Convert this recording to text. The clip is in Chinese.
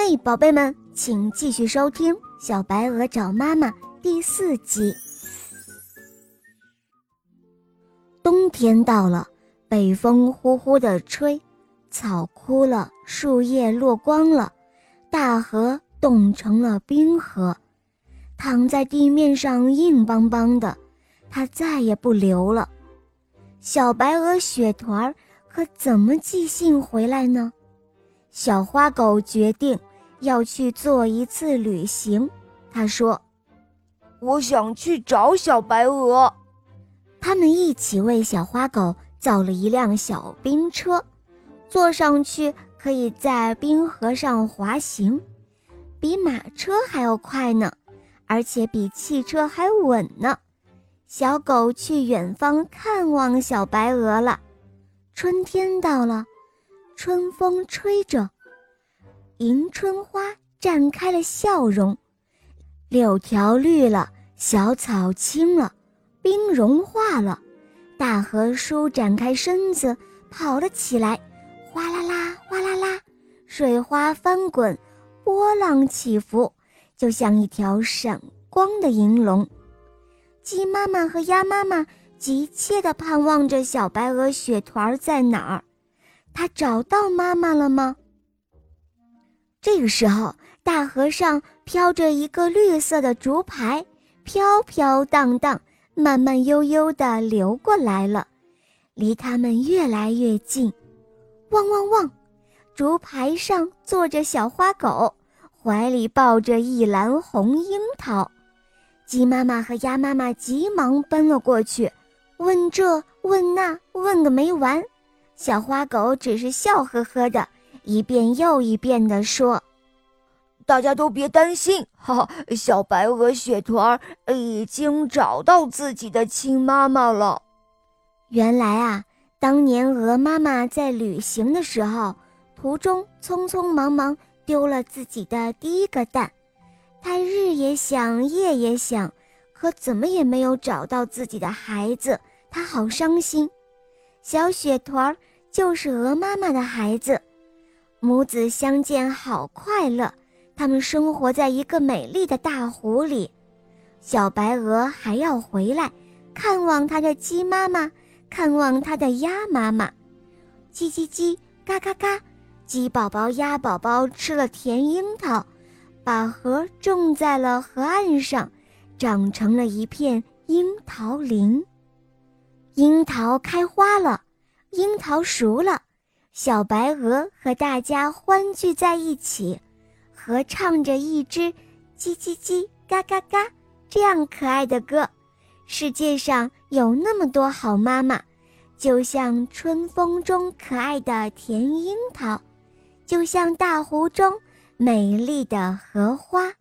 嘿，宝贝们，请继续收听《小白鹅找妈妈》第四集。冬天到了，北风呼呼地吹，草枯了，树叶落光了，大河冻成了冰河，躺在地面上硬邦邦的，它再也不流了。小白鹅雪团儿可怎么寄信回来呢？小花狗决定。要去做一次旅行，他说：“我想去找小白鹅。”他们一起为小花狗造了一辆小冰车，坐上去可以在冰河上滑行，比马车还要快呢，而且比汽车还稳呢。小狗去远方看望小白鹅了。春天到了，春风吹着。迎春花绽开了笑容，柳条绿了，小草青了，冰融化了，大河舒展开身子跑了起来，哗啦啦，哗啦啦，水花翻滚，波浪起伏，就像一条闪光的银龙。鸡妈妈和鸭妈妈急切地盼望着小白鹅雪团在哪儿，它找到妈妈了吗？这个时候，大河上飘着一个绿色的竹排，飘飘荡荡，慢慢悠悠地流过来了，离他们越来越近。汪汪汪！竹排上坐着小花狗，怀里抱着一篮红樱桃。鸡妈妈和鸭妈妈急忙奔了过去，问这问那，问个没完。小花狗只是笑呵呵的。一遍又一遍地说：“大家都别担心，哈哈，小白鹅雪团儿已经找到自己的亲妈妈了。原来啊，当年鹅妈妈在旅行的时候，途中匆匆忙忙丢了自己的第一个蛋，它日也想，夜也想，可怎么也没有找到自己的孩子，它好伤心。小雪团儿就是鹅妈妈的孩子。”母子相见好快乐，他们生活在一个美丽的大湖里。小白鹅还要回来，看望它的鸡妈妈，看望它的鸭妈妈。叽叽叽，嘎嘎嘎，鸡宝宝、鸭宝宝吃了甜樱桃，把核种在了河岸上，长成了一片樱桃林。樱桃开花了，樱桃熟了。小白鹅和大家欢聚在一起，合唱着一支“叽叽叽，嘎嘎嘎”这样可爱的歌。世界上有那么多好妈妈，就像春风中可爱的甜樱桃，就像大湖中美丽的荷花。